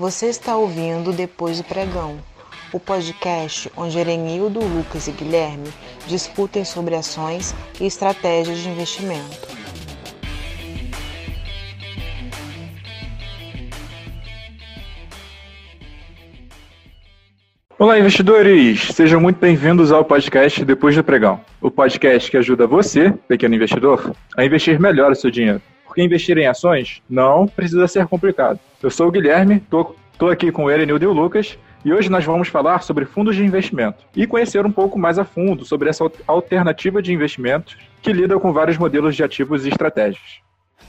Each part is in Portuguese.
Você está ouvindo Depois do Pregão, o podcast onde Erenildo, Lucas e Guilherme discutem sobre ações e estratégias de investimento. Olá, investidores! Sejam muito bem-vindos ao podcast Depois do Pregão, o podcast que ajuda você, pequeno investidor, a investir melhor o seu dinheiro. Porque investir em ações não precisa ser complicado. Eu sou o Guilherme, estou aqui com o Erenildo e o Lucas, e hoje nós vamos falar sobre fundos de investimento e conhecer um pouco mais a fundo sobre essa alternativa de investimentos que lida com vários modelos de ativos e estratégias.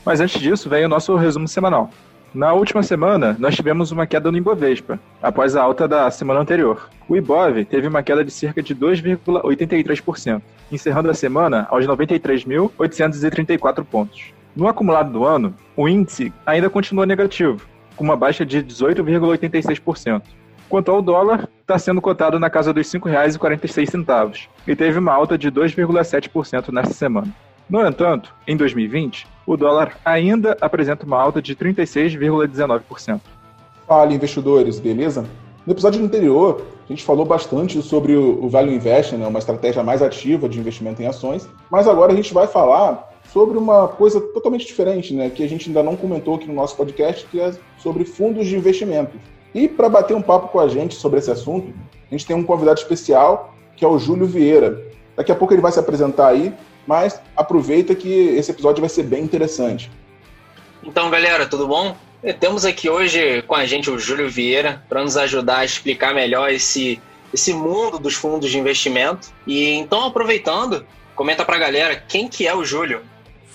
Mas antes disso, vem o nosso resumo semanal. Na última semana, nós tivemos uma queda no Ibovespa, após a alta da semana anterior. O Ibov teve uma queda de cerca de 2,83%, encerrando a semana aos 93.834 pontos. No acumulado do ano, o índice ainda continua negativo, com uma baixa de 18,86%. Quanto ao dólar, está sendo cotado na casa dos R$ 5,46 e teve uma alta de 2,7% nesta semana. No entanto, em 2020, o dólar ainda apresenta uma alta de 36,19%. Fala, investidores, beleza? No episódio anterior, a gente falou bastante sobre o Value Investing, né, uma estratégia mais ativa de investimento em ações, mas agora a gente vai falar sobre uma coisa totalmente diferente, né, que a gente ainda não comentou aqui no nosso podcast, que é sobre fundos de investimento. E para bater um papo com a gente sobre esse assunto, a gente tem um convidado especial, que é o Júlio Vieira. Daqui a pouco ele vai se apresentar aí, mas aproveita que esse episódio vai ser bem interessante. Então, galera, tudo bom? Temos aqui hoje com a gente o Júlio Vieira para nos ajudar a explicar melhor esse, esse mundo dos fundos de investimento. E então, aproveitando, comenta para a galera quem que é o Júlio.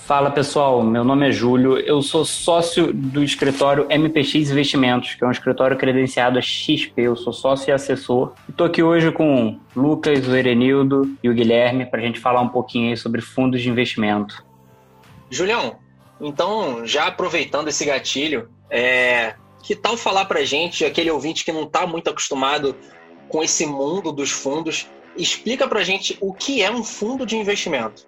Fala pessoal, meu nome é Júlio, eu sou sócio do escritório MPX Investimentos, que é um escritório credenciado a XP, eu sou sócio e assessor. Estou aqui hoje com o Lucas, o Erenildo e o Guilherme para a gente falar um pouquinho sobre fundos de investimento. Julião, então já aproveitando esse gatilho, é... que tal falar para a gente, aquele ouvinte que não está muito acostumado com esse mundo dos fundos, explica para a gente o que é um fundo de investimento.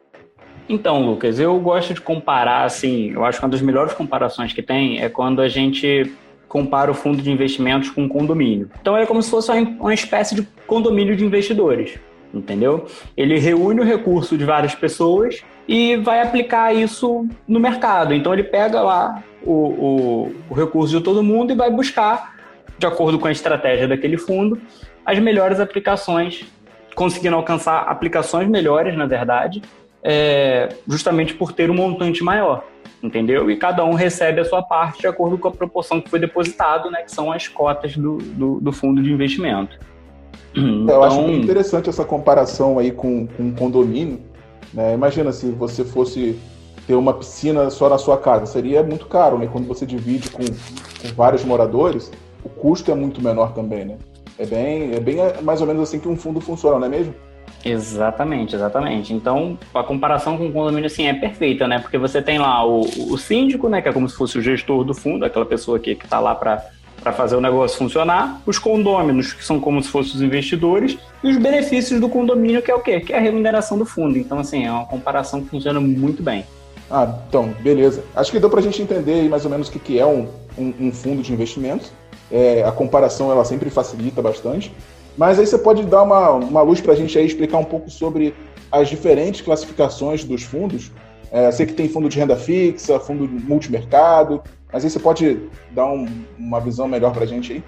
Então, Lucas, eu gosto de comparar, assim, eu acho que uma das melhores comparações que tem é quando a gente compara o fundo de investimentos com um condomínio. Então é como se fosse uma espécie de condomínio de investidores, entendeu? Ele reúne o recurso de várias pessoas e vai aplicar isso no mercado. Então ele pega lá o, o, o recurso de todo mundo e vai buscar, de acordo com a estratégia daquele fundo, as melhores aplicações, conseguindo alcançar aplicações melhores, na verdade, é, justamente por ter um montante maior, entendeu? E cada um recebe a sua parte de acordo com a proporção que foi depositado, né? Que são as cotas do, do, do fundo de investimento. Então... Eu acho bem interessante essa comparação aí com, com um condomínio. Né? Imagina se você fosse ter uma piscina só na sua casa, seria muito caro, né? Quando você divide com, com vários moradores, o custo é muito menor também, né? É bem, é bem mais ou menos assim que um fundo funciona, não é mesmo? Exatamente, exatamente. Então, a comparação com o condomínio assim é perfeita, né? Porque você tem lá o, o síndico, né, que é como se fosse o gestor do fundo, aquela pessoa que está lá para para fazer o negócio funcionar, os condôminos, que são como se fossem os investidores, e os benefícios do condomínio, que é o quê? Que é a remuneração do fundo. Então, assim, é uma comparação que funciona muito bem. Ah, então, beleza. Acho que deu para a gente entender mais ou menos o que, que é um, um, um fundo de investimentos. É, a comparação, ela sempre facilita bastante. Mas aí você pode dar uma, uma luz para a gente aí explicar um pouco sobre as diferentes classificações dos fundos. É, sei que tem fundo de renda fixa, fundo multimercado, mas aí você pode dar um, uma visão melhor para a gente aí?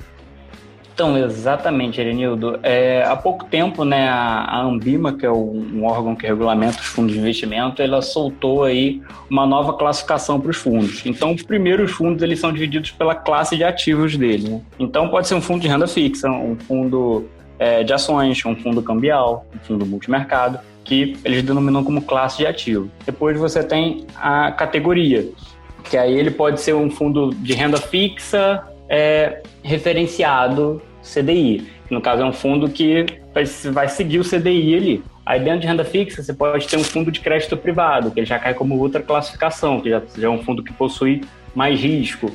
Então, exatamente, Erenildo. É, há pouco tempo, né, a, Ambima, que é um órgão que regulamenta os fundos de investimento, ela soltou aí uma nova classificação para os fundos. Então, os primeiros fundos eles são divididos pela classe de ativos dele. Né? Então, pode ser um fundo de renda fixa, um fundo é, de ações, um fundo cambial, um fundo multimercado, que eles denominam como classe de ativo. Depois você tem a categoria, que aí ele pode ser um fundo de renda fixa é, referenciado CDI. No caso, é um fundo que vai seguir o CDI ali. Aí dentro de renda fixa, você pode ter um fundo de crédito privado, que já cai como outra classificação, que já, já é um fundo que possui mais risco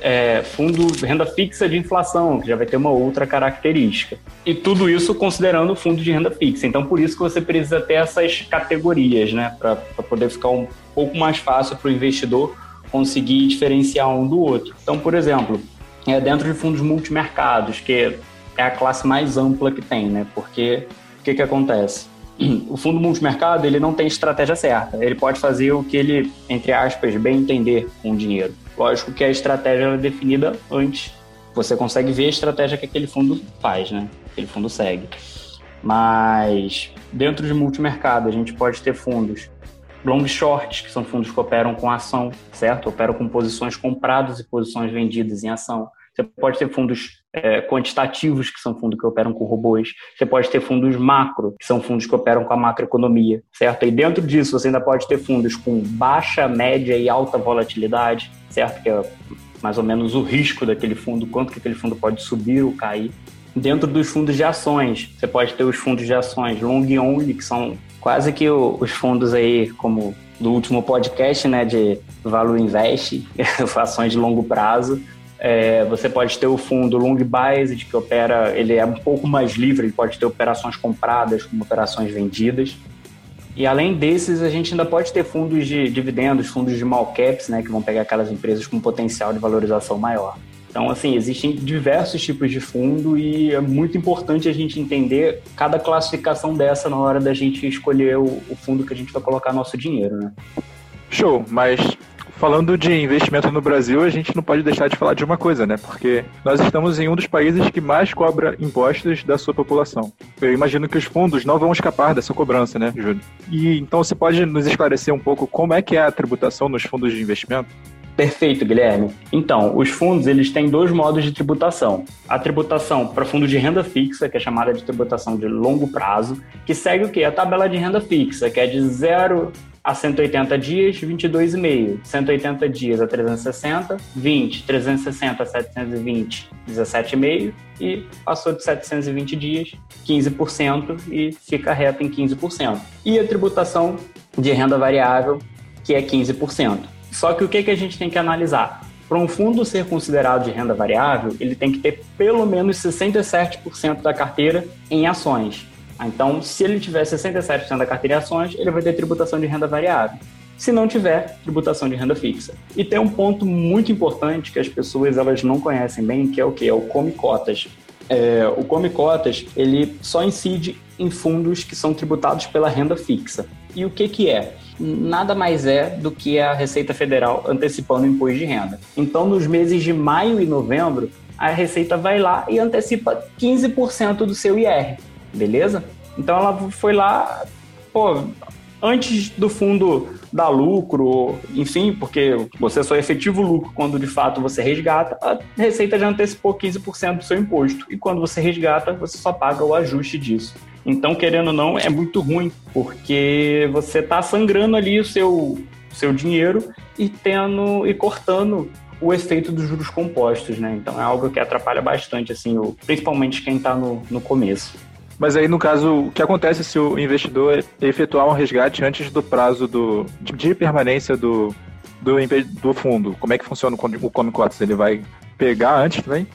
é, fundo renda fixa de inflação, que já vai ter uma outra característica. E tudo isso considerando o fundo de renda fixa. Então, por isso que você precisa ter essas categorias, né? Para poder ficar um pouco mais fácil para o investidor conseguir diferenciar um do outro. Então, por exemplo, é dentro de fundos multimercados, que é a classe mais ampla que tem, né? Porque o que, que acontece? O fundo multimercado ele não tem estratégia certa. Ele pode fazer o que ele, entre aspas, bem entender com o dinheiro. Lógico que a estratégia é definida antes. Você consegue ver a estratégia que aquele fundo faz, né? Aquele fundo segue. Mas dentro de multimercado a gente pode ter fundos long short, que são fundos que operam com ação, certo? Operam com posições compradas e posições vendidas em ação. Você pode ter fundos é, quantitativos, que são fundos que operam com robôs. Você pode ter fundos macro, que são fundos que operam com a macroeconomia, certo? E dentro disso, você ainda pode ter fundos com baixa, média e alta volatilidade, certo? Que é mais ou menos o risco daquele fundo, quanto que aquele fundo pode subir ou cair. Dentro dos fundos de ações, você pode ter os fundos de ações long only, que são quase que os fundos aí, como do último podcast, né, de Value Invest, ações de longo prazo, é, você pode ter o fundo long biased, que opera, ele é um pouco mais livre, ele pode ter operações compradas como operações vendidas. E além desses, a gente ainda pode ter fundos de dividendos, fundos de small caps, né, que vão pegar aquelas empresas com potencial de valorização maior. Então, assim, existem diversos tipos de fundo e é muito importante a gente entender cada classificação dessa na hora da gente escolher o, o fundo que a gente vai colocar nosso dinheiro, né? Show, mas falando de investimento no Brasil, a gente não pode deixar de falar de uma coisa, né? Porque nós estamos em um dos países que mais cobra impostos da sua população. Eu imagino que os fundos não vão escapar dessa cobrança, né, Júlio? E então você pode nos esclarecer um pouco como é que é a tributação nos fundos de investimento? Perfeito, Guilherme. Então, os fundos eles têm dois modos de tributação. A tributação para fundo de renda fixa, que é chamada de tributação de longo prazo, que segue o quê? A tabela de renda fixa, que é de 0 a 180 dias, 22,5. 180 dias a 360, 20. 360 a 720, 17,5. E passou de 720 dias, 15% e fica reto em 15%. E a tributação de renda variável, que é 15%. Só que o que, que a gente tem que analisar? Para um fundo ser considerado de renda variável, ele tem que ter pelo menos 67% da carteira em ações. Então, se ele tiver 67% da carteira em ações, ele vai ter tributação de renda variável. Se não tiver, tributação de renda fixa. E tem um ponto muito importante que as pessoas elas não conhecem bem, que é o que? É o Come Cotas. É, o Come Cotas, ele só incide em fundos que são tributados pela renda fixa. E o que que é? Nada mais é do que a Receita Federal antecipando o imposto de renda. Então, nos meses de maio e novembro, a Receita vai lá e antecipa 15% do seu IR beleza? Então ela foi lá, pô, antes do fundo dar lucro, enfim, porque você só é efetivo lucro quando de fato você resgata, a Receita já antecipou 15% do seu imposto. E quando você resgata, você só paga o ajuste disso. Então, querendo ou não, é muito ruim, porque você está sangrando ali o seu, seu dinheiro e tendo e cortando o efeito dos juros compostos, né? Então é algo que atrapalha bastante, assim, o, principalmente quem está no, no começo. Mas aí, no caso, o que acontece se o investidor efetuar um resgate antes do prazo do, de permanência do, do, do fundo? Como é que funciona o Come Cotas? Ele vai pegar antes também?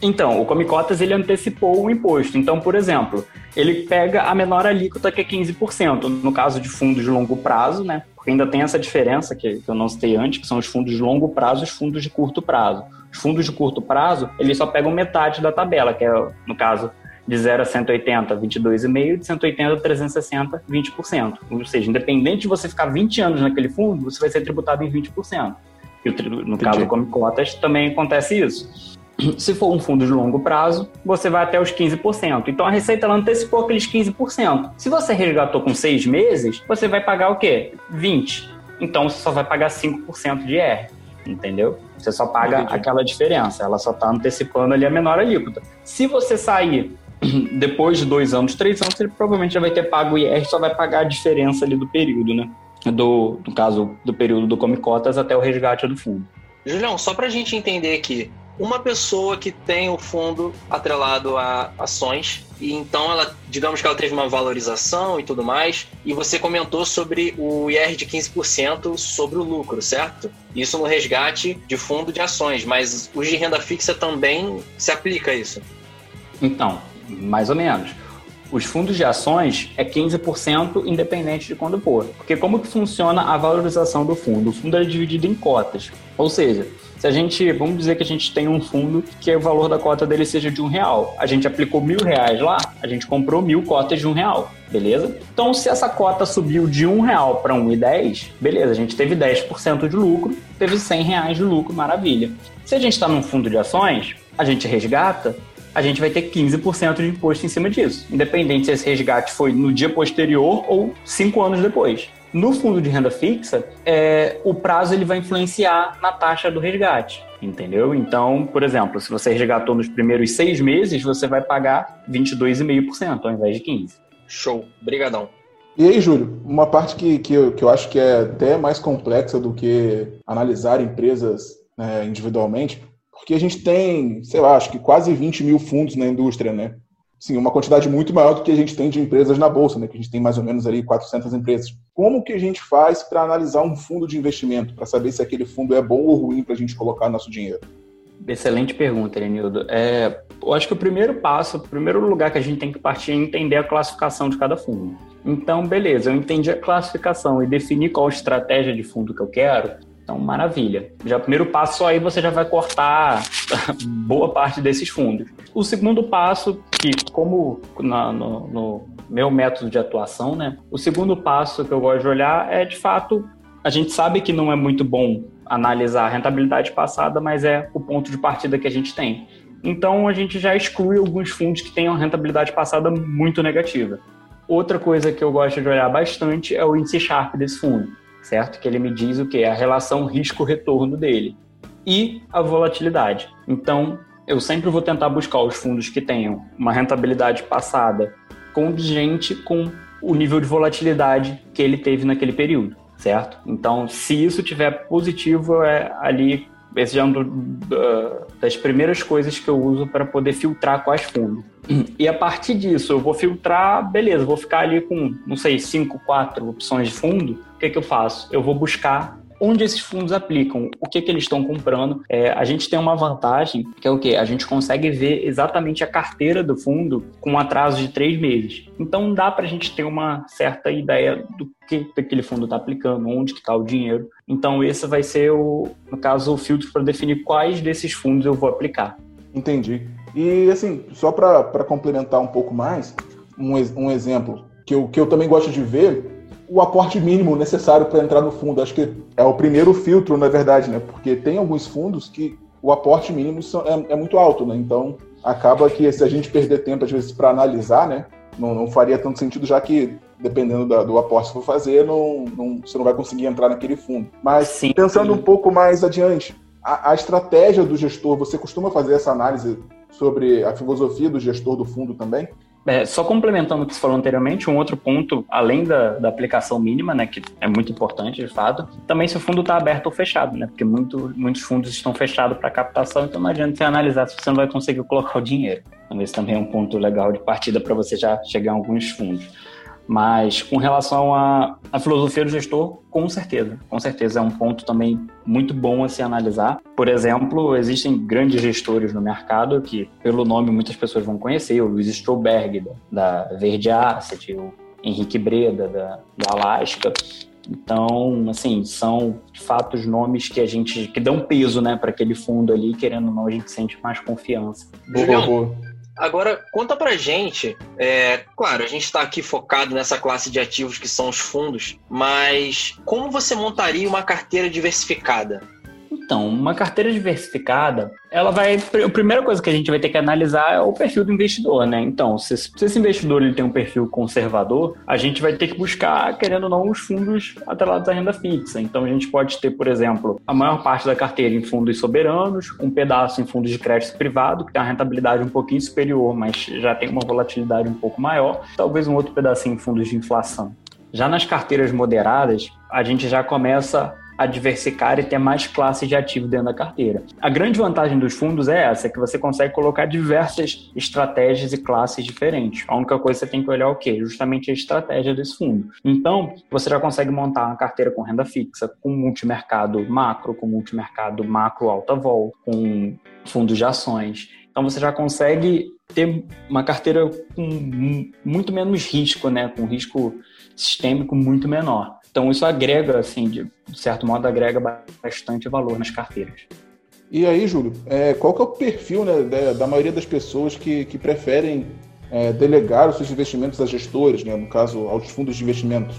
Então, o Come Cotas ele antecipou o imposto. Então, por exemplo, ele pega a menor alíquota que é 15%, no caso de fundos de longo prazo, né? Porque ainda tem essa diferença que, que eu não citei antes, que são os fundos de longo prazo e os fundos de curto prazo. Os fundos de curto prazo, eles só pegam metade da tabela, que é, no caso, de 0 a 180, 22,5%, de 180 a 360, 20%. Ou seja, independente de você ficar 20 anos naquele fundo, você vai ser tributado em 20%. E no Entendi. caso do Come Cotas também acontece isso. Se for um fundo de longo prazo, você vai até os 15%. Então a Receita ela antecipou aqueles 15%. Se você resgatou com seis meses, você vai pagar o quê? 20%. Então você só vai pagar 5% de IR. Entendeu? Você só paga Entendi. aquela diferença. Ela só está antecipando ali a menor alíquota. Se você sair depois de dois anos, três anos, ele provavelmente já vai ter pago o IR, só vai pagar a diferença ali do período, né? Do, no caso, do período do Come Cotas até o resgate do fundo. Julião, só para a gente entender aqui, uma pessoa que tem o fundo atrelado a ações e então ela, digamos que ela teve uma valorização e tudo mais, e você comentou sobre o IR de 15% sobre o lucro, certo? Isso no resgate de fundo de ações, mas os de renda fixa também se aplica isso. Então, mais ou menos. Os fundos de ações é 15% independente de quando for. Porque como que funciona a valorização do fundo? O fundo é dividido em cotas. Ou seja, Se a gente, vamos dizer que a gente tem um fundo que o valor da cota dele seja de um real. A gente aplicou mil reais lá, a gente comprou mil cotas de um real, beleza? Então, se essa cota subiu de um real para um e dez, beleza, a gente teve 10% de lucro, teve 100 reais de lucro, maravilha. Se a gente está num fundo de ações, a gente resgata, a gente vai ter 15% de imposto em cima disso, independente se esse resgate foi no dia posterior ou cinco anos depois. No fundo de renda fixa, é, o prazo ele vai influenciar na taxa do resgate, entendeu? Então, por exemplo, se você resgatou nos primeiros seis meses, você vai pagar 22,5% ao invés de 15%. Show, brigadão. E aí, Júlio, uma parte que, que, eu, que eu acho que é até mais complexa do que analisar empresas né, individualmente, porque a gente tem, sei lá, acho que quase 20 mil fundos na indústria, né? Sim, uma quantidade muito maior do que a gente tem de empresas na bolsa, né? Que a gente tem mais ou menos ali 400 empresas. Como que a gente faz para analisar um fundo de investimento, para saber se aquele fundo é bom ou ruim para a gente colocar nosso dinheiro? Excelente pergunta, Renildo. É, eu acho que o primeiro passo, o primeiro lugar que a gente tem que partir é entender a classificação de cada fundo. Então, beleza, eu entendi a classificação e defini qual estratégia de fundo que eu quero. Então, maravilha. Já o primeiro passo aí você já vai cortar boa parte desses fundos. O segundo passo, que como na, no, no, meu método de atuação, né? O segundo passo que eu gosto de olhar é, de fato, a gente sabe que não é muito bom analisar a rentabilidade passada, mas é o ponto de partida que a gente tem. Então, a gente já exclui alguns fundos que tenham rentabilidade passada muito negativa. Outra coisa que eu gosto de olhar bastante é o índice Sharp desse fundo certo? Que ele me diz o que? A relação risco-retorno dele. E a volatilidade. Então, eu sempre vou tentar buscar os fundos que tenham uma rentabilidade passada condigente com o nível de volatilidade que ele teve naquele período, certo? Então, se isso tiver positivo, é ali esse é um do, das primeiras coisas que eu uso para poder filtrar quais fundos. E a partir disso, eu vou filtrar, beleza, vou ficar ali com, não sei, cinco, quatro opções de fundo. O que, que eu faço? Eu vou buscar onde esses fundos aplicam, o que, que eles estão comprando. É, a gente tem uma vantagem, que é o quê? A gente consegue ver exatamente a carteira do fundo com um atraso de três meses. Então dá para a gente ter uma certa ideia do que aquele fundo está aplicando, onde que está o dinheiro. Então esse vai ser, o, no caso, o filtro para definir quais desses fundos eu vou aplicar. Entendi. E assim, só para complementar um pouco mais, um, um exemplo que eu, que eu também gosto de ver o aporte mínimo necessário para entrar no fundo. Acho que é o primeiro filtro, na verdade, né? Porque tem alguns fundos que o aporte mínimo é, é muito alto, né? Então acaba que se a gente perder tempo, às vezes, para analisar, né? Não, não, faria tanto sentido, já que, dependendo da, do aporte que for fazer, não, não, você não vai conseguir entrar naquele fundo. Mas, sim, pensando sim. um pouco mais adiante, a, a, estratégia do gestor, você costuma fazer essa análise sobre a filosofia do gestor do fundo também? É, só complementando o que você falou anteriormente, um outro ponto, além da, da aplicação mínima, né, que é muito importante de fato, também se o fundo está aberto ou fechado, né, porque muito, muitos fundos estão fechados para captação, então não adianta você analisar se você não vai conseguir colocar o dinheiro. Então, esse também é um ponto legal de partida para você já chegar a alguns fundos. Mas com relação à, à filosofia do gestor, com certeza, com certeza é um ponto também muito bom a se analisar. Por exemplo, existem grandes gestores no mercado que, pelo nome, muitas pessoas vão conhecer, o Luiz Stroberg, da, Verde Asset, o Henrique Breda, da, da Alaska. Então, assim, são de fato os nomes que a gente que dão peso, né, para aquele fundo ali, querendo ou não, a gente sente mais confiança. Boa, boa. Agora, conta pra gente, é, claro, a gente está aqui focado nessa classe de ativos que são os fundos, mas como você montaria uma carteira diversificada? Então, uma carteira diversificada, ela vai. A primeira coisa que a gente vai ter que analisar é o perfil do investidor, né? Então, se, se esse investidor ele tem um perfil conservador, a gente vai ter que buscar, querendo ou não, os fundos atrelados à renda fixa. Então, a gente pode ter, por exemplo, a maior parte da carteira em fundos soberanos, um pedaço em fundos de crédito privado, que tem uma rentabilidade um pouquinho superior, mas já tem uma volatilidade um pouco maior, talvez um outro pedacinho em fundos de inflação. Já nas carteiras moderadas, a gente já começa a diversificar e ter mais classes de ativo dentro da carteira. A grande vantagem dos fundos é essa, que você consegue colocar diversas estratégias e classes diferentes. A única coisa que você tem que olhar é o quê? Justamente a estratégia desse fundo. Então, você já consegue montar uma carteira com renda fixa, com multimercado macro, com multimercado macro alta vol, com fundos de ações. Então você já consegue ter uma carteira com muito menos risco, né? Com risco sistêmico muito menor. Então isso agrega, assim, de certo modo, agrega bastante valor nas carteiras. E aí, Júlio, é, qual que é o perfil né, da, da maioria das pessoas que, que preferem é, delegar os seus investimentos a gestores, né, no caso, aos fundos de investimentos?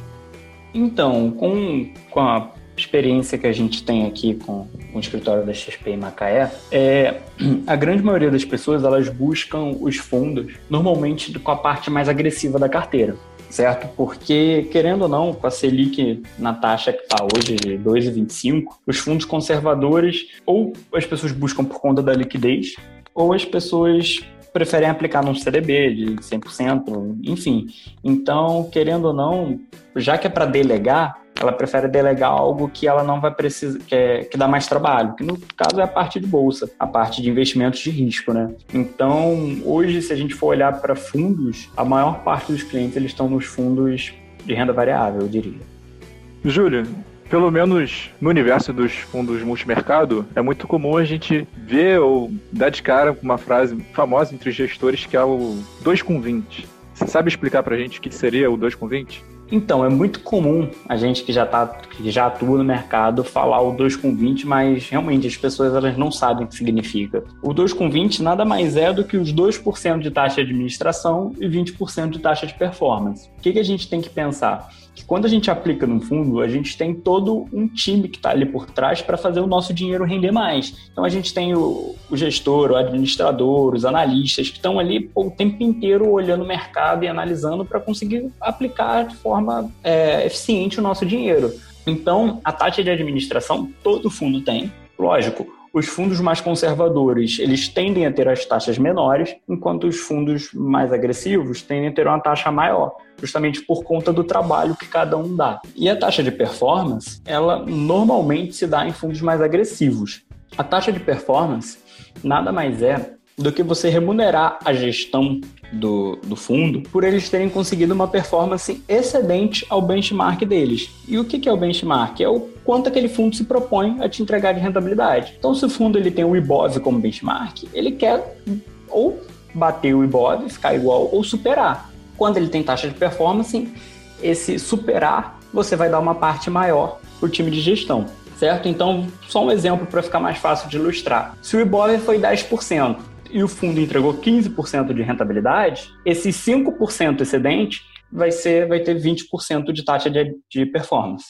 Então, com, com a experiência que a gente tem aqui com o escritório da XP em Macaé, é, a grande maioria das pessoas elas buscam os fundos normalmente com a parte mais agressiva da carteira certo? Porque, querendo ou não, com a Selic na taxa que está hoje de 2,25, os fundos conservadores, ou as pessoas buscam por conta da liquidez, ou as pessoas preferem aplicar num CDB de 100%, enfim. Então, querendo ou não, já que é para delegar, ela prefere delegar algo que ela não vai precisar, que, é, que dá mais trabalho, que no caso é a parte de bolsa, a parte de investimentos de risco, né? Então, hoje, se a gente for olhar para fundos, a maior parte dos clientes eles estão nos fundos de renda variável, eu diria. Júlio, pelo menos no universo dos fundos multimercado, é muito comum a gente ver ou dar de cara com uma frase famosa entre os gestores que é o 2 com 20. Você sabe explicar pra gente o que seria o 2 com 20? Então, é muito comum a gente que já, tá, que já atua no mercado falar o 2 com 20, mas realmente as pessoas elas não sabem o que significa. O 2 com 20 nada mais é do que os 2% de taxa de administração e 20% de taxa de performance. O que, que a gente tem que pensar? Que quando a gente aplica num fundo, a gente tem todo um time que está ali por trás para fazer o nosso dinheiro render mais. Então a gente tem o, o gestor, o administrador, os analistas que estão ali pô, o tempo inteiro olhando o mercado e analisando para conseguir aplicar de forma é, eficiente o nosso dinheiro. Então a taxa de administração todo fundo tem, lógico os fundos mais conservadores, eles tendem a ter as taxas menores, enquanto os fundos mais agressivos tendem a ter uma taxa maior, justamente por conta do trabalho que cada um dá. E a taxa de performance, ela normalmente se dá em fundos mais agressivos. A taxa de performance nada mais é do que você remunerar a gestão do, do fundo por eles terem conseguido uma performance excedente ao benchmark deles. E o que, que é o benchmark? É o quanto aquele fundo se propõe a te entregar de rentabilidade. Então, se o fundo ele tem o IBOV como benchmark, ele quer ou bater o IBOV, ficar igual, ou superar. Quando ele tem taxa de performance, esse superar, você vai dar uma parte maior para o time de gestão certo? Então, só um exemplo para ficar mais fácil de ilustrar. Se o IBOV foi 10%, e o fundo entregou 15% de rentabilidade, esse 5% excedente vai ser vai ter 20% de taxa de, de performance.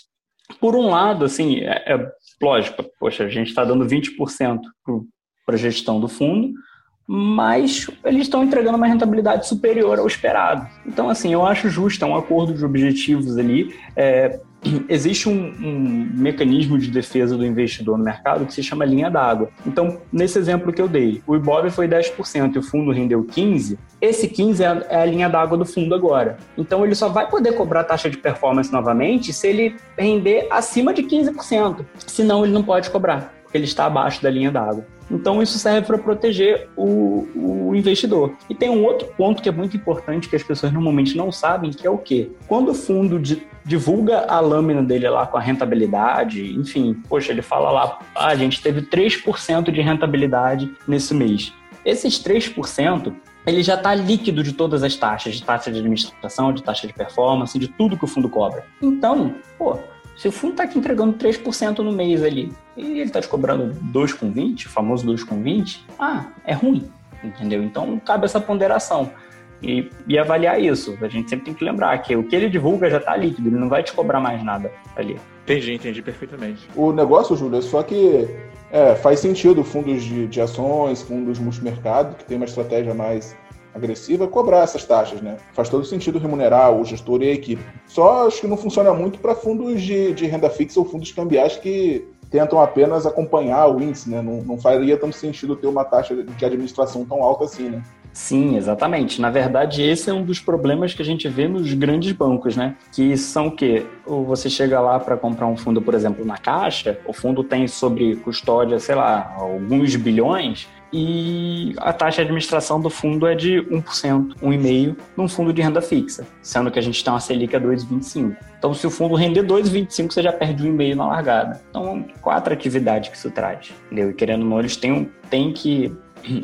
Por um lado, assim, é, é lógico, poxa, a gente está dando 20% para a gestão do fundo, mas eles estão entregando uma rentabilidade superior ao esperado. Então, assim, eu acho justo, é um acordo de objetivos ali. É, existe um, um, mecanismo de defesa do investidor no mercado que se chama linha d'água. Então, nesse exemplo que eu dei, o Ibov foi 10% e o fundo rendeu 15%, esse 15% é a, é a linha d'água do fundo agora. Então, ele só vai poder cobrar taxa de performance novamente se ele render acima de 15%. Senão, ele não pode cobrar, porque ele está abaixo da linha d'água. Então, isso serve para proteger o, o, investidor. E tem um outro ponto que é muito importante que as pessoas normalmente não sabem, que é o quê? Quando o fundo de, divulga a lâmina dele lá com a rentabilidade, enfim, poxa, ele fala lá, ah, a gente teve 3% de rentabilidade nesse mês. Esses 3% ele já está líquido de todas as taxas, de taxa de administração, de taxa de performance, de tudo que o fundo cobra. Então, pô, se o fundo está te entregando 3% no mês ali e ele está te cobrando 2,20, o famoso 2,20, ah, é ruim, entendeu? Então cabe essa ponderação. E, e, avaliar isso. A gente sempre tem que lembrar que o que ele divulga já está líquido, ele não vai te cobrar mais nada ali. Entendi, entendi perfeitamente. O negócio, Júlio, é só que é, faz sentido fundos de, de ações, fundos multimercado, que tem uma estratégia mais agressiva cobrar essas taxas, né? Faz todo sentido remunerar o gestor e a equipe. Só acho que não funciona muito para fundos de, de, renda fixa ou fundos cambiais que tentam apenas acompanhar o índice, né? Não, não faria tanto sentido ter uma taxa de administração tão alta assim, né? Sim, exatamente. Na verdade, esse é um dos problemas que a gente vê nos grandes bancos, né? Que são o quê? Você chega lá para comprar um fundo, por exemplo, na Caixa, o fundo tem sobre custódia, sei lá, alguns bilhões, e a taxa de administração do fundo é de 1%, 1,5% num fundo de renda fixa, sendo que a gente tem uma Selic a 2,25%. Então, se o fundo render 2,25%, você já perde 1,5% na largada. Então, quatro atividades que isso traz, entendeu? E querendo ou não, eles têm, têm que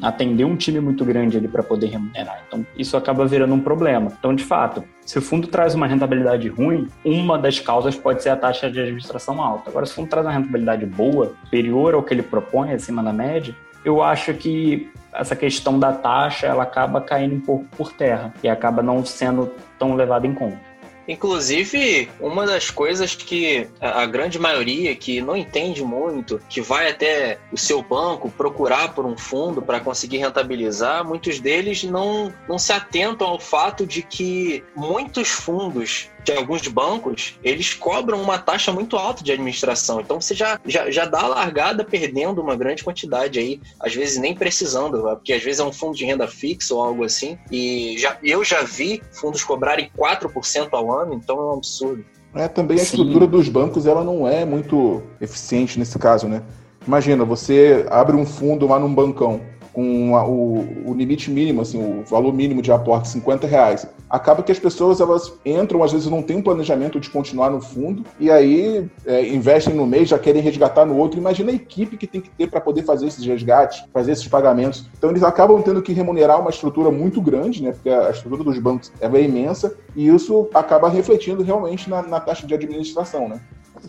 atender um time muito grande ali para poder remunerar. Então, isso acaba virando um problema. Então, de fato, se o fundo traz uma rentabilidade ruim, uma das causas pode ser a taxa de administração alta. Agora, se o fundo traz uma rentabilidade boa, superior ao que ele propõe, acima da média, eu acho que essa questão da taxa ela acaba caindo um pouco por terra e acaba não sendo tão levada em conta. Inclusive, uma das coisas que a grande maioria que não entende muito, que vai até o seu banco procurar por um fundo para conseguir rentabilizar, muitos deles não, não se atentam ao fato de que muitos fundos de alguns bancos, eles cobram uma taxa muito alta de administração. Então você já, já, já dá a largada perdendo uma grande quantidade aí, às vezes nem precisando, porque às vezes é um fundo de renda fixa ou algo assim. E já, eu já vi fundos cobrarem 4% ao ano, então é um absurdo. É, também a Sim. estrutura dos bancos ela não é muito eficiente nesse caso, né? Imagina, você abre um fundo lá num bancão com a, o, o, limite mínimo, assim, o valor mínimo de aporte, 50 reais. Acaba que as pessoas elas entram, às vezes não tem um planejamento de continuar no fundo, e aí é, investem no mês, já querem resgatar no outro. Imagina a equipe que tem que ter para poder fazer esses resgates, fazer esses pagamentos. Então eles acabam tendo que remunerar uma estrutura muito grande, né? Porque a estrutura dos bancos é imensa, e isso acaba refletindo realmente na, na taxa de administração, né?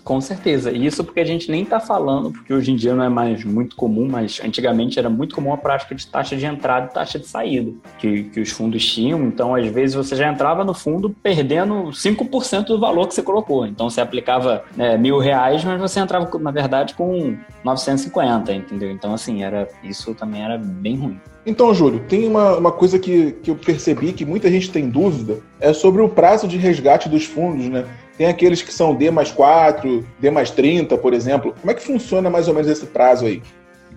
Com certeza. E isso porque a gente nem está falando, porque hoje em dia não é mais muito comum, mas antigamente era muito comum a prática de taxa de entrada e taxa de saída que, que os fundos tinham. Então, às vezes, você já entrava no fundo perdendo 5% do valor que você colocou. Então, você aplicava né, mil reais, mas você entrava, na verdade, com 950, entendeu? Então, assim, era isso também era bem ruim. Então, Júlio, tem uma, uma coisa que, que eu percebi que muita gente tem dúvida, é sobre o prazo de resgate dos fundos, né? Tem aqueles que são D mais 4, D mais 30, por exemplo. Como é que funciona mais ou menos esse prazo aí?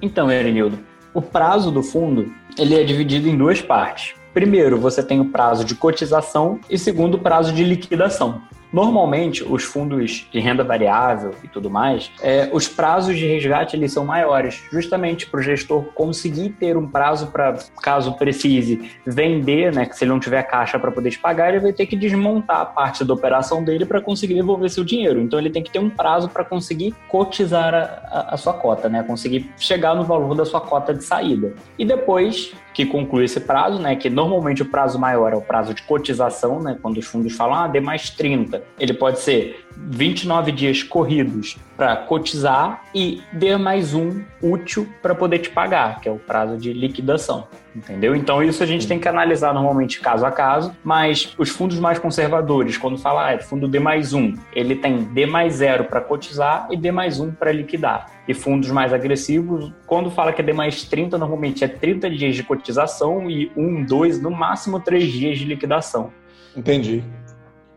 Então, Erinildo, o prazo do fundo ele é dividido em duas partes. Primeiro, você tem o prazo de cotização e segundo, o prazo de liquidação. Normalmente, os fundos de renda variável e tudo mais, é, os prazos de resgate eles são maiores, justamente para o gestor conseguir ter um prazo para, caso precise, vender, né? Que se ele não tiver caixa para poder pagar, ele vai ter que desmontar a parte da operação dele para conseguir devolver seu dinheiro. Então, ele tem que ter um prazo para conseguir cotizar a, a, a sua cota, né? Conseguir chegar no valor da sua cota de saída. E depois que conclui esse prazo, né? Que normalmente o prazo maior é o prazo de cotização, né? Quando os fundos falam, ah, dê mais 30 ele pode ser 29 dias corridos para cotizar e ter mais um útil para poder te pagar, que é o prazo de liquidação. Entendeu? Então, isso a gente tem que analisar normalmente caso a caso, mas os fundos mais conservadores, quando fala ah, é fundo D mais um, ele tem D mais zero para cotizar e D mais um para liquidar. E fundos mais agressivos, quando fala que é D mais 30, normalmente é 30 dias de cotização e um, dois, no máximo três dias de liquidação. Entendi.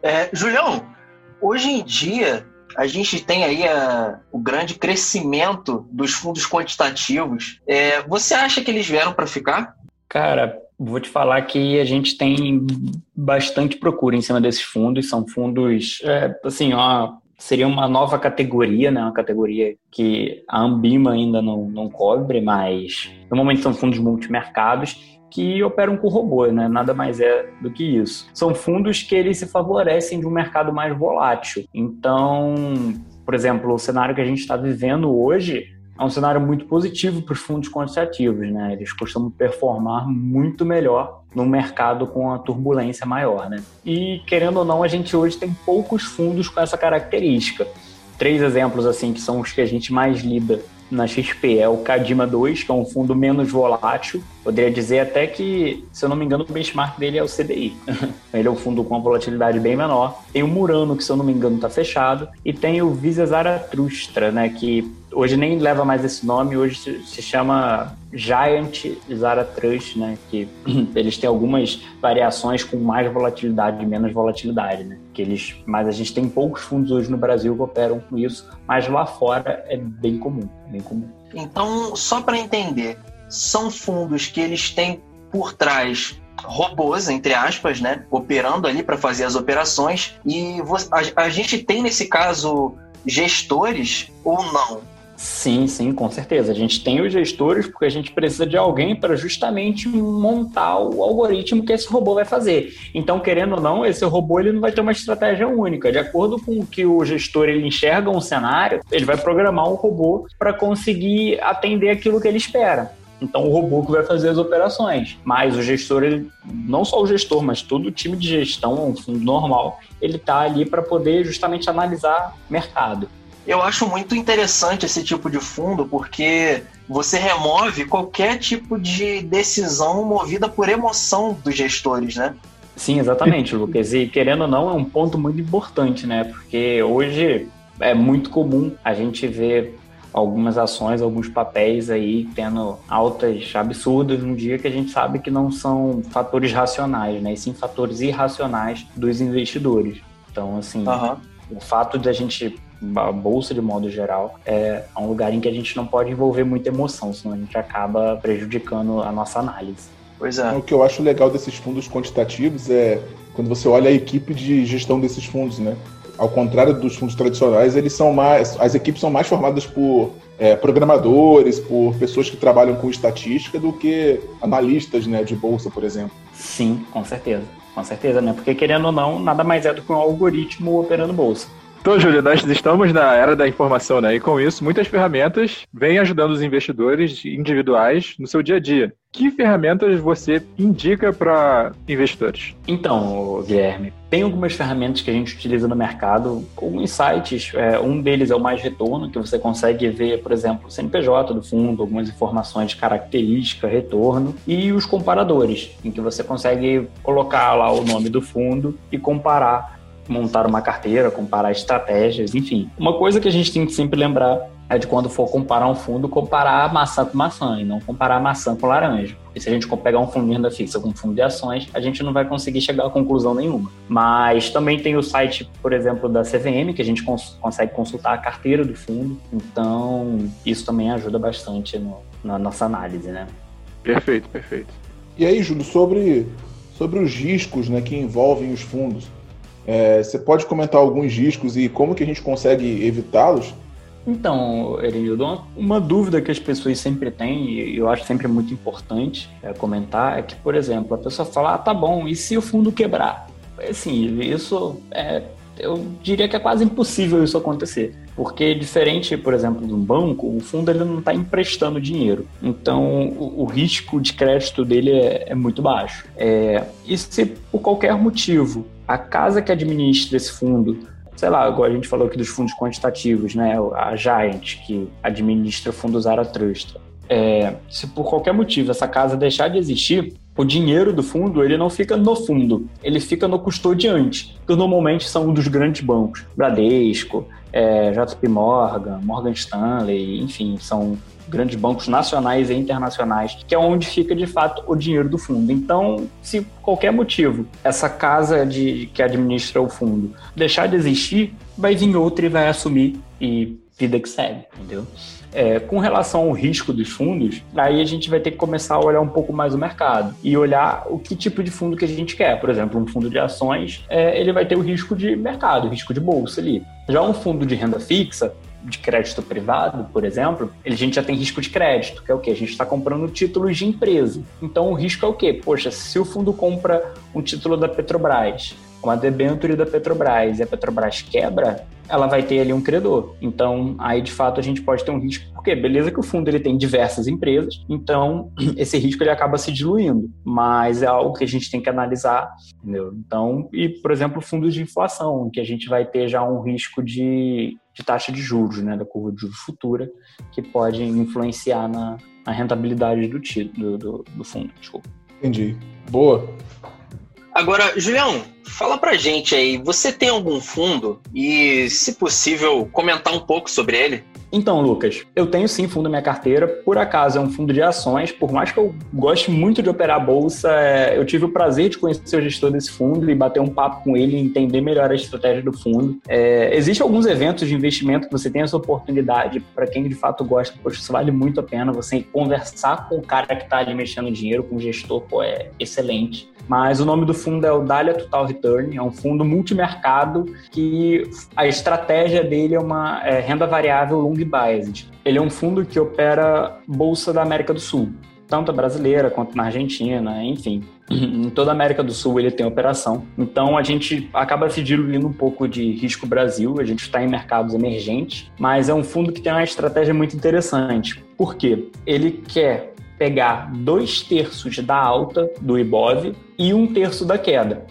É, Julião, Hoje em dia, a gente tem aí a, o grande crescimento dos fundos quantitativos. É, você acha que eles vieram para ficar? Cara, vou te falar que a gente tem bastante procura em cima desses fundos. São fundos, é, assim, ó, seria uma nova categoria, né? Uma categoria que a Ambima ainda não, não cobre, mas normalmente são fundos multimercados que operam com robô, né? Nada mais é do que isso. São fundos que eles se favorecem de um mercado mais volátil. Então, por exemplo, o cenário que a gente está vivendo hoje é um cenário muito positivo para os fundos quantitativos, né? Eles costumam performar muito melhor no mercado com a turbulência maior, né? E querendo ou não, a gente hoje tem poucos fundos com essa característica. Três exemplos assim que são os que a gente mais lida na XP é o Cadima 2, que é um fundo menos volátil. Poderia dizer até que, se eu não me engano, o benchmark dele é o CDI. Ele é um fundo com uma volatilidade bem menor. Tem o Murano, que se eu não me engano está fechado. E tem o Visa Zaratustra, né, que hoje nem leva mais esse nome, hoje se chama Giant Zarathustra, né, que eles têm algumas variações com mais volatilidade e menos volatilidade, né, que eles, mas a gente tem poucos fundos hoje no Brasil que operam com isso, mas lá fora é bem comum, bem comum. Então, só para entender, são fundos que eles têm por trás robôs, entre aspas, né, operando ali para fazer as operações e a, a gente tem nesse caso gestores ou não? Sim, sim, com certeza. A gente tem os gestores porque a gente precisa de alguém para justamente montar o algoritmo que esse robô vai fazer. Então, querendo ou não, esse robô ele não vai ter uma estratégia única. De acordo com o que o gestor ele enxerga um cenário, ele vai programar um robô para conseguir atender aquilo que ele espera. Então o robô que vai fazer as operações. Mas o gestor, ele, não só o gestor, mas todo o time de gestão, um fundo normal, ele está ali para poder justamente analisar mercado. Eu acho muito interessante esse tipo de fundo porque você remove qualquer tipo de decisão movida por emoção dos gestores, né? Sim, exatamente, Lucas. E querendo ou não, é um ponto muito importante, né? Porque hoje é muito comum a gente ver algumas ações, alguns papéis aí tendo altas absurdas num dia que a gente sabe que não são fatores racionais, né? E sim fatores irracionais dos investidores. Então, assim, uhum. o fato de a gente a bolsa de modo geral é um lugar em que a gente não pode envolver muita emoção, senão a gente acaba prejudicando a nossa análise. Pois é. O que eu acho legal desses fundos quantitativos é quando você olha a equipe de gestão desses fundos, né? Ao contrário dos fundos tradicionais, eles são mais, as equipes são mais formadas por é, programadores, por pessoas que trabalham com estatística do que analistas, né, de bolsa, por exemplo. Sim, com certeza, com certeza, né? Porque querendo ou não, nada mais é do que um algoritmo operando bolsa. Então, Júlio, nós estamos na era da informação, né? E com isso, muitas ferramentas vêm ajudando os investidores individuais no seu dia a dia. Que ferramentas você indica para investidores? Então, Guilherme, tem algumas ferramentas que a gente utiliza no mercado, alguns sites. É, um deles é o Mais Retorno, que você consegue ver, por exemplo, o CNPJ do fundo, algumas informações de característica, retorno, e os comparadores, em que você consegue colocar lá o nome do fundo e comparar montar uma carteira, comparar estratégias, enfim. Uma coisa que a gente tem que sempre lembrar é de quando for comparar um fundo, comparar maçã com maçã e não comparar maçã com laranja. Porque se a gente pegar um fundo de renda fixa com um fundo de ações, a gente não vai conseguir chegar a conclusão nenhuma. Mas também tem o site, por exemplo, da CVM, que a gente cons consegue consultar a carteira do fundo. Então, isso também ajuda bastante no, na nossa análise, né? Perfeito, perfeito. E aí, Júlio, sobre, sobre os riscos né, que envolvem os fundos. É, você pode comentar alguns riscos e como que a gente consegue evitá-los? Então, Erenildo, uma dúvida que as pessoas sempre têm, e eu acho sempre muito importante é, comentar, é que, por exemplo, a pessoa fala, ah, tá bom, e se o fundo quebrar? Assim, isso é, eu diria que é quase impossível isso acontecer. Porque diferente, por exemplo, de um banco, o fundo ele não está emprestando dinheiro. Então, o, o, risco de crédito dele é, é muito baixo. É, e se por qualquer motivo a casa que administra esse fundo, sei lá, agora a gente falou aqui dos fundos quantitativos, né? A Giant, que administra fundos Zarathustra. É, se por qualquer motivo essa casa deixar de existir, o dinheiro do fundo ele não fica no fundo, ele fica no custodiante, que normalmente são um dos grandes bancos, Bradesco, é, JP Morgan, Morgan Stanley, enfim, são grandes bancos nacionais e internacionais, que é onde fica de fato o dinheiro do fundo. Então, se por qualquer motivo essa casa de, que administra o fundo deixar de existir, vai vir outra e vai assumir e vida que segue, entendeu? É, com relação ao risco dos fundos, aí a gente vai ter que começar a olhar um pouco mais o mercado e olhar o que tipo de fundo que a gente quer. Por exemplo, um fundo de ações, é, ele vai ter o risco de mercado, o risco de bolsa ali. Já um fundo de renda fixa, de crédito privado, por exemplo, a gente já tem risco de crédito, que é o quê? A gente está comprando títulos de empresa. Então o risco é o quê? Poxa, se o fundo compra um título da Petrobras, uma debenture da Petrobras, e a Petrobras quebra, ela vai ter ali um credor. Então, aí de fato a gente pode ter um risco, porque beleza que o fundo ele tem diversas empresas, então esse risco ele acaba se diluindo, mas é algo que a gente tem que analisar, entendeu? Então, e por exemplo, fundos de inflação, que a gente vai ter já um risco de, de taxa de juros, né, da curva de juros futura, que pode influenciar na, na rentabilidade do, do, do, do fundo. Desculpa. Entendi. Boa. Agora, Julião, fala pra gente aí, você tem algum fundo e, se possível, comentar um pouco sobre ele? Então, Lucas, eu tenho sim fundo na minha carteira. Por acaso é um fundo de ações. Por mais que eu goste muito de operar bolsa, é, eu tive o prazer de conhecer o gestor desse fundo e bater um papo com ele e entender melhor a estratégia do fundo. É, Existem alguns eventos de investimento que você tem essa oportunidade. Para quem de fato gosta, poxa, isso vale muito a pena. Você conversar com o cara que está ali mexendo dinheiro, com o gestor, pô, é excelente. Mas o nome do fundo é o Dália Total Return, é um fundo multimercado que a estratégia dele é uma é, renda variável long biased. Ele é um fundo que opera bolsa da América do Sul, tanto a brasileira quanto na Argentina, enfim. Em toda a América do Sul ele tem operação. Então a gente acaba se diluindo um pouco de risco Brasil, a gente está em mercados emergentes, mas é um fundo que tem uma estratégia muito interessante. Por quê? Ele quer pegar dois terços da alta do Ibov e um terço da queda.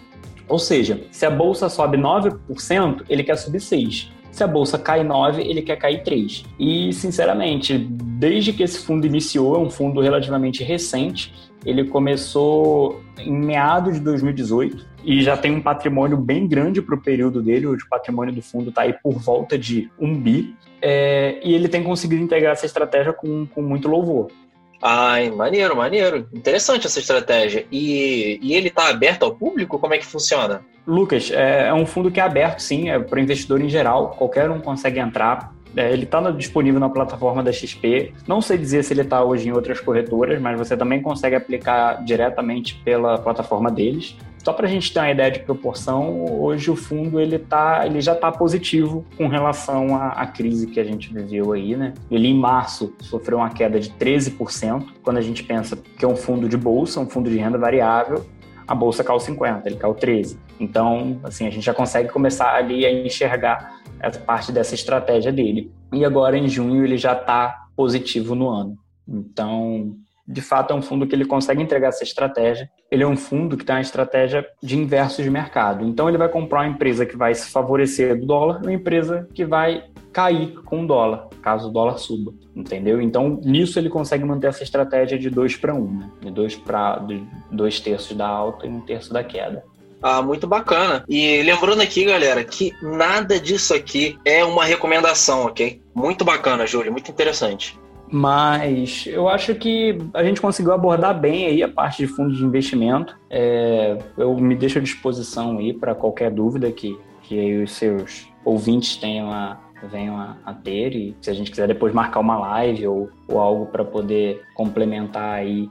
Ou seja, se a bolsa sobe 9%, ele quer subir 6%. Se a bolsa cai 9, ele quer cair 3. E, sinceramente, desde que esse fundo iniciou, é um fundo relativamente recente, ele começou em meados de 2018 e já tem um patrimônio bem grande para o período dele. O patrimônio do fundo está aí por volta de um bi. É, e ele tem conseguido integrar essa estratégia com, com muito louvor. Ai, maneiro, maneiro. Interessante essa estratégia. E, e ele está aberto ao público? Como é que funciona? Lucas, é, é um fundo que é aberto, sim, é para investidor em geral. Qualquer um consegue entrar. É, ele está disponível na plataforma da XP. Não sei dizer se ele está hoje em outras corretoras, mas você também consegue aplicar diretamente pela plataforma deles. Só para a gente ter uma ideia de proporção, hoje o fundo ele, tá, ele já está positivo com relação à, à, crise que a gente viveu aí, né? Ele em março sofreu uma queda de 13%. Quando a gente pensa que é um fundo de bolsa, um fundo de renda variável, a bolsa caiu 50, ele caiu 13. Então, assim, a gente já consegue começar ali a enxergar essa parte dessa estratégia dele. E agora em junho ele já está positivo no ano. Então, de fato é um fundo que ele consegue entregar essa estratégia. Ele é um fundo que tem uma estratégia de inverso de mercado. Então ele vai comprar uma empresa que vai se favorecer do dólar e uma empresa que vai cair com o dólar, caso o dólar suba, entendeu? Então nisso ele consegue manter essa estratégia de dois para um, né? de dois para dois terços da alta e um terço da queda. Ah, muito bacana. E lembrando aqui, galera, que nada disso aqui é uma recomendação, ok? Muito bacana, Júlio, muito interessante. Mas eu acho que a gente conseguiu abordar bem aí a parte de fundos de investimento. É, eu me deixo à disposição aí para qualquer dúvida que, que os seus ouvintes tenham a, venham a, a, ter e se a gente quiser depois marcar uma live ou, ou algo para poder complementar aí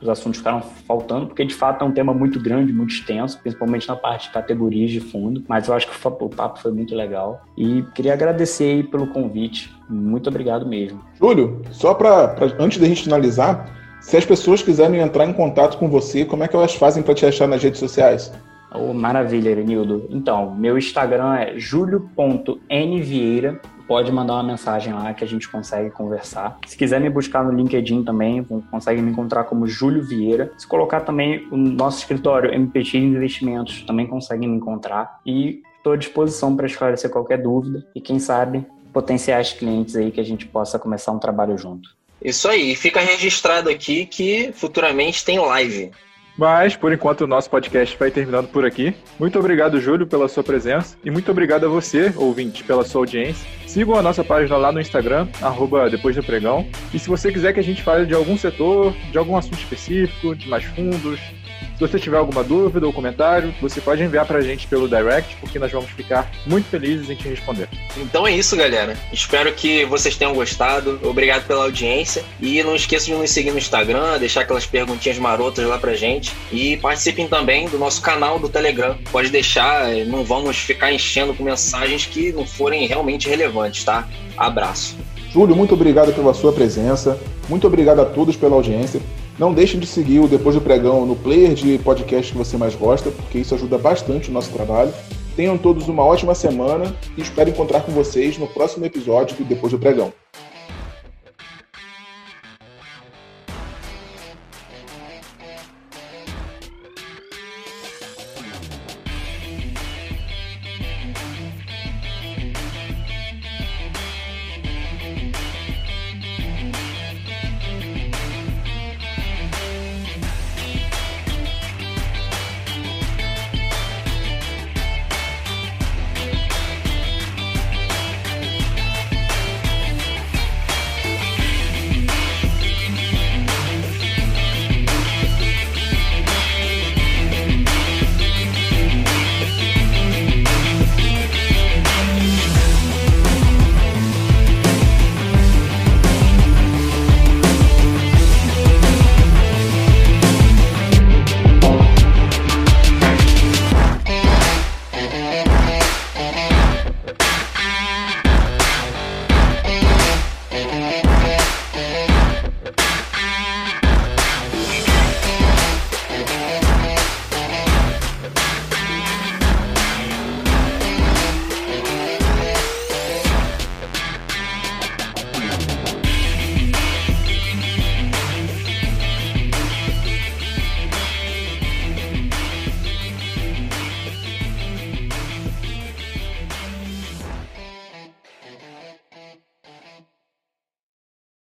os assuntos ficaram faltando, porque de fato é um tema muito grande, muito extenso, principalmente na parte de categorias de fundo, mas eu acho que o, o papo foi muito legal e queria agradecer aí pelo convite, muito obrigado mesmo. Júlio, só para antes da gente finalizar, se as pessoas quiserem entrar em contato com você, como é que elas fazem para te achar nas redes sociais? Oh, maravilha, Erenildo. Então, meu Instagram é julio.nvieira. Pode mandar uma mensagem lá que a gente consegue conversar. Se quiser me buscar no LinkedIn também, consegue me encontrar como Júlio Vieira. Se colocar também o nosso escritório MPT Investimentos, também consegue me encontrar. E estou à disposição para esclarecer qualquer dúvida e, quem sabe, potenciais clientes aí que a gente possa começar um trabalho junto. Isso aí, fica registrado aqui que futuramente tem live. Mas, por enquanto, o nosso podcast vai terminando por aqui. Muito obrigado, Júlio, pela sua presença. E muito obrigado a você, ouvinte, pela sua audiência. Sigam a nossa página lá no Instagram, arroba Depois do Pregão. E se você quiser que a gente fale de algum setor, de algum assunto específico, de mais fundos, se você tiver alguma dúvida ou comentário, você pode enviar pra gente pelo direct, porque nós vamos ficar muito felizes em te responder. Então é isso, galera. Espero que vocês tenham gostado. Obrigado pela audiência. E não esqueça de nos seguir no Instagram, deixar aquelas perguntinhas marotas lá pra gente. E participem também do nosso canal do Telegram. Pode deixar, não vamos ficar enchendo com mensagens que não forem realmente relevantes, tá? Abraço. Júlio, muito obrigado pela sua presença. Muito obrigado a todos pela audiência. Não deixem de seguir o Depois do Pregão no player de podcast que você mais gosta, porque isso ajuda bastante o nosso trabalho. Tenham todos uma ótima semana e espero encontrar com vocês no próximo episódio do Depois do Pregão.